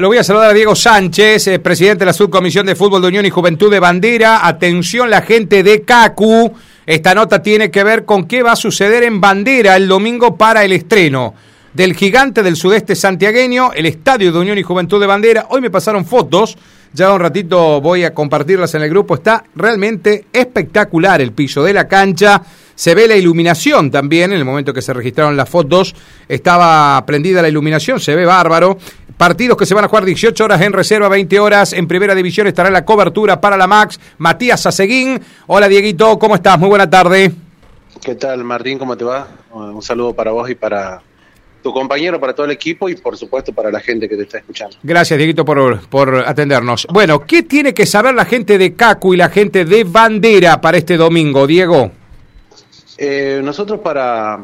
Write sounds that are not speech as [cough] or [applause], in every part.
Lo voy a saludar a Diego Sánchez, eh, presidente de la Subcomisión de Fútbol de Unión y Juventud de Bandera. Atención la gente de CACU. Esta nota tiene que ver con qué va a suceder en Bandera el domingo para el estreno del gigante del sudeste santiagueño, el Estadio de Unión y Juventud de Bandera. Hoy me pasaron fotos, ya un ratito voy a compartirlas en el grupo. Está realmente espectacular el piso de la cancha. Se ve la iluminación también, en el momento que se registraron las fotos, estaba prendida la iluminación, se ve bárbaro. Partidos que se van a jugar 18 horas en reserva, 20 horas en primera división. Estará la cobertura para la Max. Matías Aseguín. Hola Dieguito, ¿cómo estás? Muy buena tarde. ¿Qué tal Martín? ¿Cómo te va? Un saludo para vos y para tu compañero, para todo el equipo y por supuesto para la gente que te está escuchando. Gracias Dieguito por, por atendernos. Bueno, ¿qué tiene que saber la gente de CACU y la gente de Bandera para este domingo, Diego? Eh, nosotros para,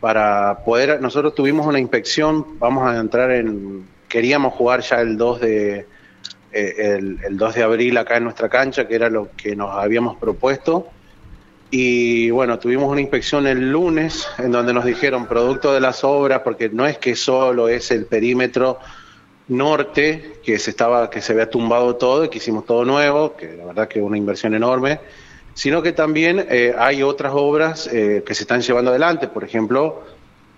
para poder, nosotros tuvimos una inspección, vamos a entrar en queríamos jugar ya el 2 de eh, el, 2 de abril acá en nuestra cancha, que era lo que nos habíamos propuesto. Y bueno, tuvimos una inspección el lunes en donde nos dijeron producto de las obras, porque no es que solo es el perímetro norte que se estaba que se había tumbado todo y que hicimos todo nuevo, que la verdad que una inversión enorme, sino que también eh, hay otras obras eh, que se están llevando adelante, por ejemplo,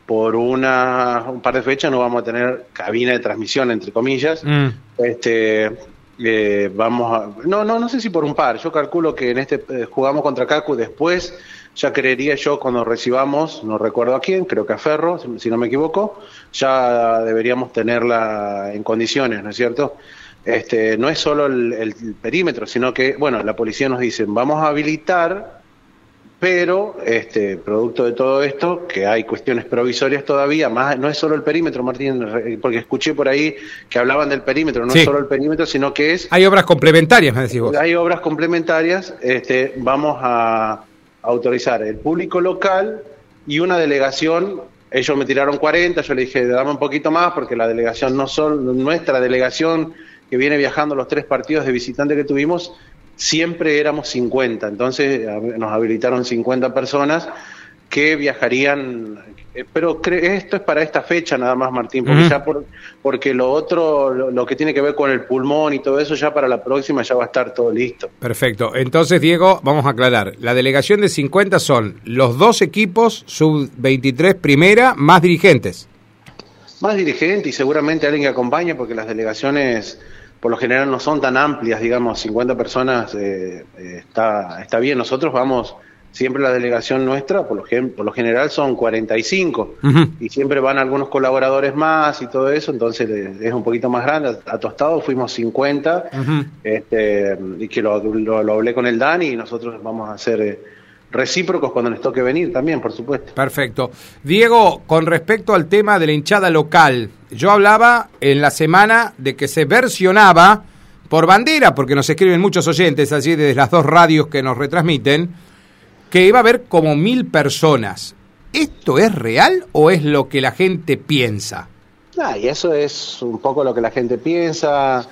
por una, un par de fechas no vamos a tener cabina de transmisión, entre comillas. Mm. Este, eh, vamos a, no, no, no sé si por un par. Yo calculo que en este eh, jugamos contra Cacu después. Ya creería yo cuando recibamos, no recuerdo a quién, creo que a Ferro, si, no me equivoco, ya deberíamos tenerla en condiciones, ¿no es cierto? Este, no es solo el, el perímetro, sino que, bueno, la policía nos dice, vamos a habilitar pero este producto de todo esto que hay cuestiones provisorias todavía más no es solo el perímetro Martín porque escuché por ahí que hablaban del perímetro no es solo el perímetro sino que es hay obras complementarias me decís vos. Hay obras complementarias este vamos a autorizar el público local y una delegación ellos me tiraron 40 yo le dije dame un poquito más porque la delegación no son nuestra delegación que viene viajando los tres partidos de visitante que tuvimos siempre éramos 50, entonces nos habilitaron 50 personas que viajarían, eh, pero esto es para esta fecha nada más, Martín, porque ya por, porque lo otro, lo, que tiene que ver con el pulmón y todo eso, ya para la próxima ya va a estar todo listo. Perfecto. Entonces, Diego, vamos a aclarar. La delegación de 50 son los dos equipos, sub-23 primera, más dirigentes. Más dirigentes y seguramente alguien que acompañe, porque las delegaciones por lo general no son tan amplias, digamos, 50 personas eh, eh, está, está bien. Nosotros vamos, siempre la delegación nuestra, por lo, por lo general son 45, y siempre van algunos colaboradores más y todo eso, entonces eh, es un poquito más grande. A Tostado fuimos 50, este, y que lo, lo, hablé con el Dani, y nosotros vamos a hacer recíprocos cuando les toque venir también, por supuesto. Perfecto. Diego, con respecto al tema de la hinchada local, yo hablaba en la semana de que se versionaba por bandera, porque nos escriben muchos oyentes así desde las dos radios que nos retransmiten, que iba a haber como mil personas. ¿Esto es real o es lo que la gente piensa? Ah, y eso es un poco lo que la gente piensa.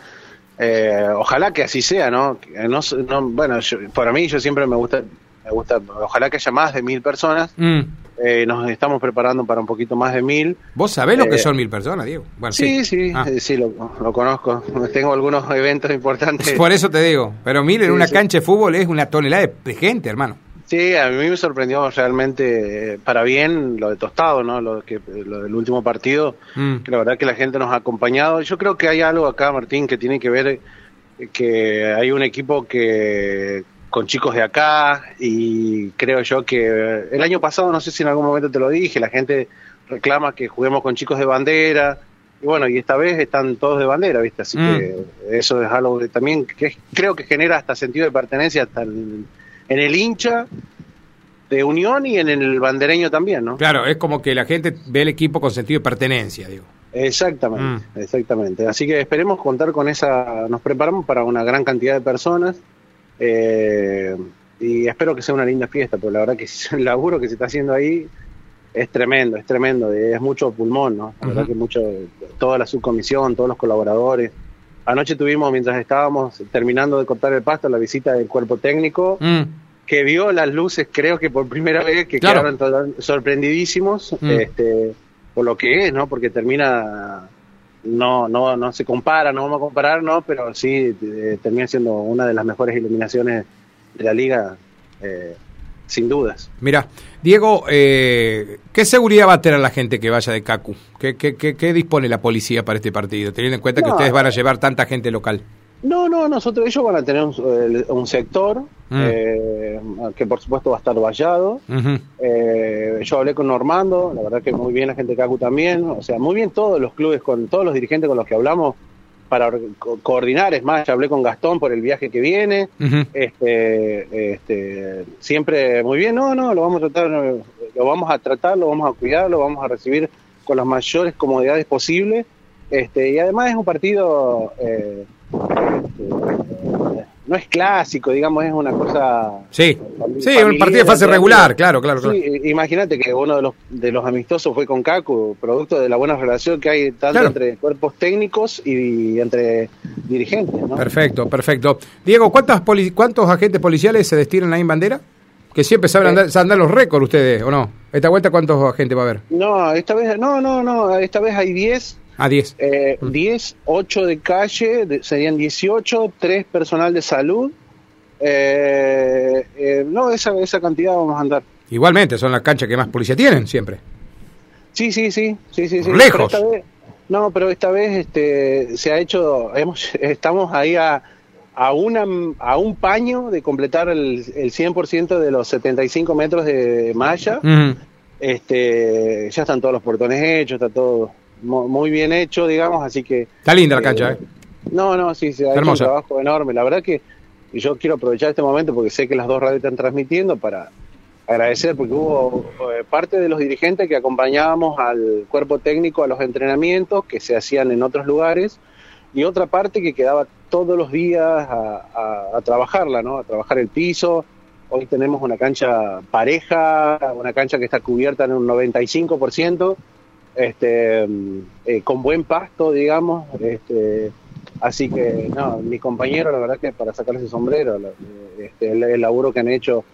Eh, ojalá que así sea, ¿no? no, bueno, para mí yo siempre me gusta me gusta, ojalá que haya más de mil personas. Mm. Eh, nos estamos preparando para un poquito más de mil. ¿Vos sabés lo que eh, son mil personas, Diego? sí, sí, ah. eh, sí, lo, conozco. [laughs] Tengo algunos eventos importantes. Por eso te digo, pero mil en una cancha de fútbol es una tonelada de, gente, hermano. Sí, a mí me sorprendió realmente para bien lo de Tostado, ¿no? Lo, que, lo del último partido, mm. que la verdad que la gente nos ha acompañado. Yo creo que hay algo acá, Martín, que tiene que ver que hay un equipo que con chicos de acá y creo yo que el año pasado, no sé si en algún momento te lo dije, la gente reclama que juguemos con chicos de bandera y bueno, y esta vez están todos de bandera, ¿viste? Así que mm. eso es algo que también que creo que genera hasta sentido de pertenencia hasta en, el hincha de unión y en el bandereño también, ¿no? Claro, es como que la gente ve el equipo con sentido de pertenencia, digo. Exactamente, mm. exactamente. Así que esperemos contar con esa, nos preparamos para una gran cantidad de personas eh, y espero que sea una linda fiesta, porque la verdad que [laughs] el laburo que se está haciendo ahí es tremendo, es tremendo, es mucho pulmón, ¿no? La verdad que mucho, toda la subcomisión, todos los colaboradores. Anoche tuvimos, mientras estábamos terminando de cortar el pasto, la visita del cuerpo técnico, mm. que vio las luces, creo que por primera vez, que quedaron sorprendidísimos, mm. este, por lo que es, ¿no? Porque termina no, no, no se compara, no vamos a comparar, no, pero sí eh, termina siendo una de las mejores iluminaciones de la liga, eh, sin dudas. Mira, Diego, eh, ¿qué seguridad va a tener la gente que vaya de CACU? ¿Qué, qué, qué, dispone la policía para este partido, teniendo en cuenta que ustedes van a llevar tanta gente local? No, no, nosotros, ellos van a tener un, sector mm. eh, que por supuesto va a estar vallado. eh, yo hablé con Normando, la verdad que muy bien la gente de CACU también, o sea, muy bien todos los clubes, con todos los dirigentes con los que hablamos para coordinar, es más, ya hablé con Gastón por el viaje que viene, este, este, siempre muy bien, no, no, lo vamos a tratar, lo vamos a tratar, lo vamos a cuidar, lo vamos a recibir con las mayores comodidades posibles, este, y además es un partido eh, no es clásico, digamos, es una cosa. Sí, sí, un partido de fase regular, claro, claro. Sí, imagínate que uno de los, de los amistosos fue con Cacu, producto de la buena relación que hay tanto entre cuerpos técnicos y, entre dirigentes. ¿no? Perfecto, perfecto. Diego, ¿cuántos, ¿cuántos agentes policiales se destinan ahí en bandera? Que siempre saben andar, andar los récords ustedes, ¿o no? ¿Esta vuelta cuántos agentes va a haber? No, esta vez, no, no, no, esta vez hay 10 a 10. Eh, 10, 8 de calle, serían 18, 3 personal de salud. Eh, eh, no, esa, esa cantidad vamos a andar. Igualmente, son las canchas que más policía tienen siempre. Sí, sí, sí, sí, sí. sí. Lejos. no, pero esta vez este, se ha hecho, hemos, estamos ahí a, a, una, a un paño de completar el, el 100% de los 75 metros de malla. este, ya están todos los portones hechos, está todo muy bien hecho, digamos, así que... Está linda la cancha, ¿eh? No, no, sí, se ha hecho un trabajo enorme. La verdad que yo quiero aprovechar este momento porque sé que las dos radios están transmitiendo para agradecer porque hubo eh, parte de los dirigentes que acompañábamos al cuerpo técnico a los entrenamientos que se hacían en otros lugares y otra parte que quedaba todos los días a, a trabajarla, ¿no? A trabajar el piso. Hoy tenemos una cancha pareja, una cancha que está cubierta en un 95%, este, eh, con buen pasto, digamos. Este, así que, no, mis compañeros, la verdad que para sacar ese sombrero, este, el, laburo que han hecho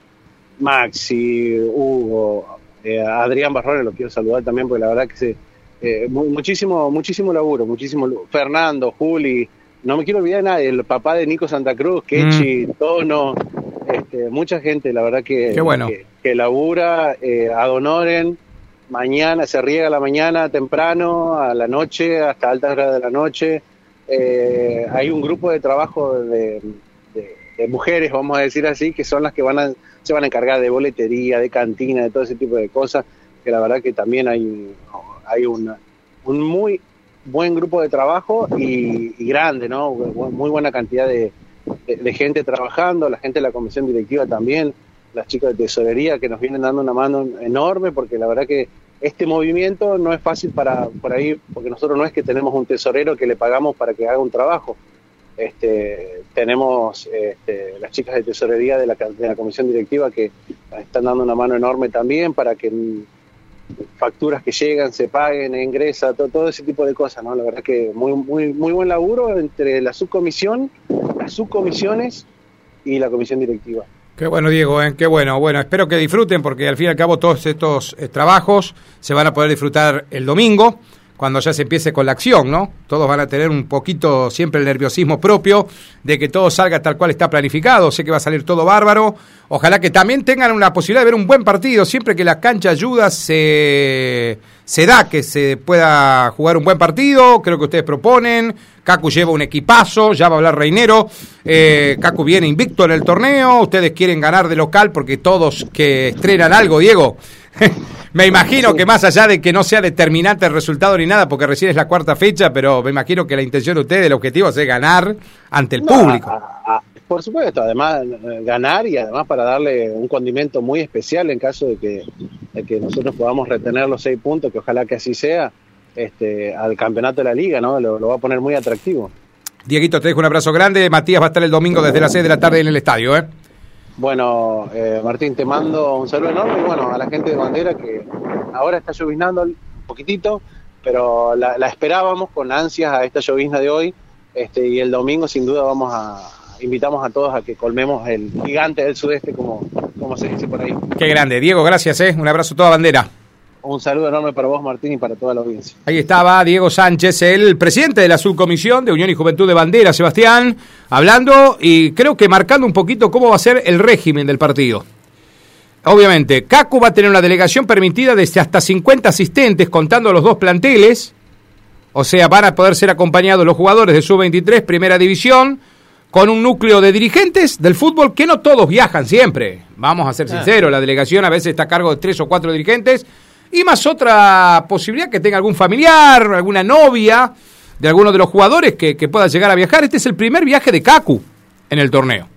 Maxi, Hugo, eh, Adrián Barrones, lo quiero saludar también, porque la verdad que se, eh, muchísimo, muchísimo laburo, muchísimo. Fernando, Juli, no me quiero olvidar de nadie, el papá de Nico Santa Cruz, Kechi, mm. Tono, este, mucha gente, la verdad que, que, labura, eh, Adonoren mañana, se riega la mañana temprano, a la noche, hasta altas horas de la noche. Eh, hay un grupo de trabajo de, mujeres, vamos a decir así, que son las que van a, se van a encargar de boletería, de cantina, de todo ese tipo de cosas, que la verdad que también hay, hay una, un muy buen grupo de trabajo y, grande, ¿no? Muy buena cantidad de, de gente trabajando, la gente de la comisión directiva también, las chicas de tesorería que nos vienen dando una mano enorme, porque la verdad que este movimiento no es fácil para por ahí, porque nosotros no es que tenemos un tesorero que le pagamos para que haga un trabajo. Este, tenemos este, las chicas de tesorería de la, de la comisión directiva que están dando una mano enorme también para que facturas que llegan se paguen, ingresa, todo, todo ese tipo de cosas, ¿no? La verdad que muy, muy, muy buen laburo entre la subcomisión, las subcomisiones y la comisión directiva. Qué bueno, Diego, ¿eh? qué bueno. Bueno, espero que disfruten porque al fin y al cabo todos estos eh, trabajos se van a poder disfrutar el domingo cuando ya se empiece con la acción, ¿no? Todos van a tener un poquito siempre el nerviosismo propio de que todo salga tal cual está planificado, sé que va a salir todo bárbaro, ojalá que también tengan una posibilidad de ver un buen partido, siempre que la cancha ayuda se, se da que se pueda jugar un buen partido, creo que ustedes proponen, Cacu lleva un equipazo, ya va a hablar Reinero, eh, Cacu viene invicto en el torneo, ustedes quieren ganar de local porque todos que estrenan algo, Diego, [laughs] me imagino que más allá de que no sea determinante el resultado ni nada, porque recién es la cuarta fecha, pero me imagino que la intención de ustedes, el objetivo es ganar ante el público. Por supuesto, además ganar y además para darle un condimento muy especial en caso de que, que nosotros podamos retener los seis puntos, que ojalá que así sea, este, al campeonato de la liga, ¿no? Lo, lo va a poner muy atractivo. Dieguito, te dejo un abrazo grande. Matías va a estar el domingo desde las 6 de la tarde en el estadio, ¿eh? Bueno, eh, Martín, te mando un saludo enorme y bueno, a la gente de Bandera que ahora está lloviznando un poquitito, pero la, esperábamos con ansias a esta llovizna de hoy este, y el domingo sin duda vamos a, invitamos a todos a que colmemos el gigante del sudeste como, como se dice por ahí. Qué grande, Diego, gracias, ¿eh? un abrazo a toda Bandera. Un saludo enorme para vos, Martín, y para toda la audiencia. Ahí estaba Diego Sánchez, el presidente de la subcomisión de Unión y Juventud de Bandera, Sebastián, hablando y creo que marcando un poquito cómo va a ser el régimen del partido. Obviamente, CACU va a tener una delegación permitida desde hasta 50 asistentes, contando los dos planteles. O sea, van a poder ser acompañados los jugadores de Sub-23, Primera División, con un núcleo de dirigentes del fútbol que no todos viajan siempre. Vamos a ser sinceros, la delegación a veces está a cargo de tres o cuatro dirigentes y más otra posibilidad que tenga algún familiar, alguna novia de alguno de los jugadores que, que pueda llegar a viajar. Este es el primer viaje de Kaku en el torneo.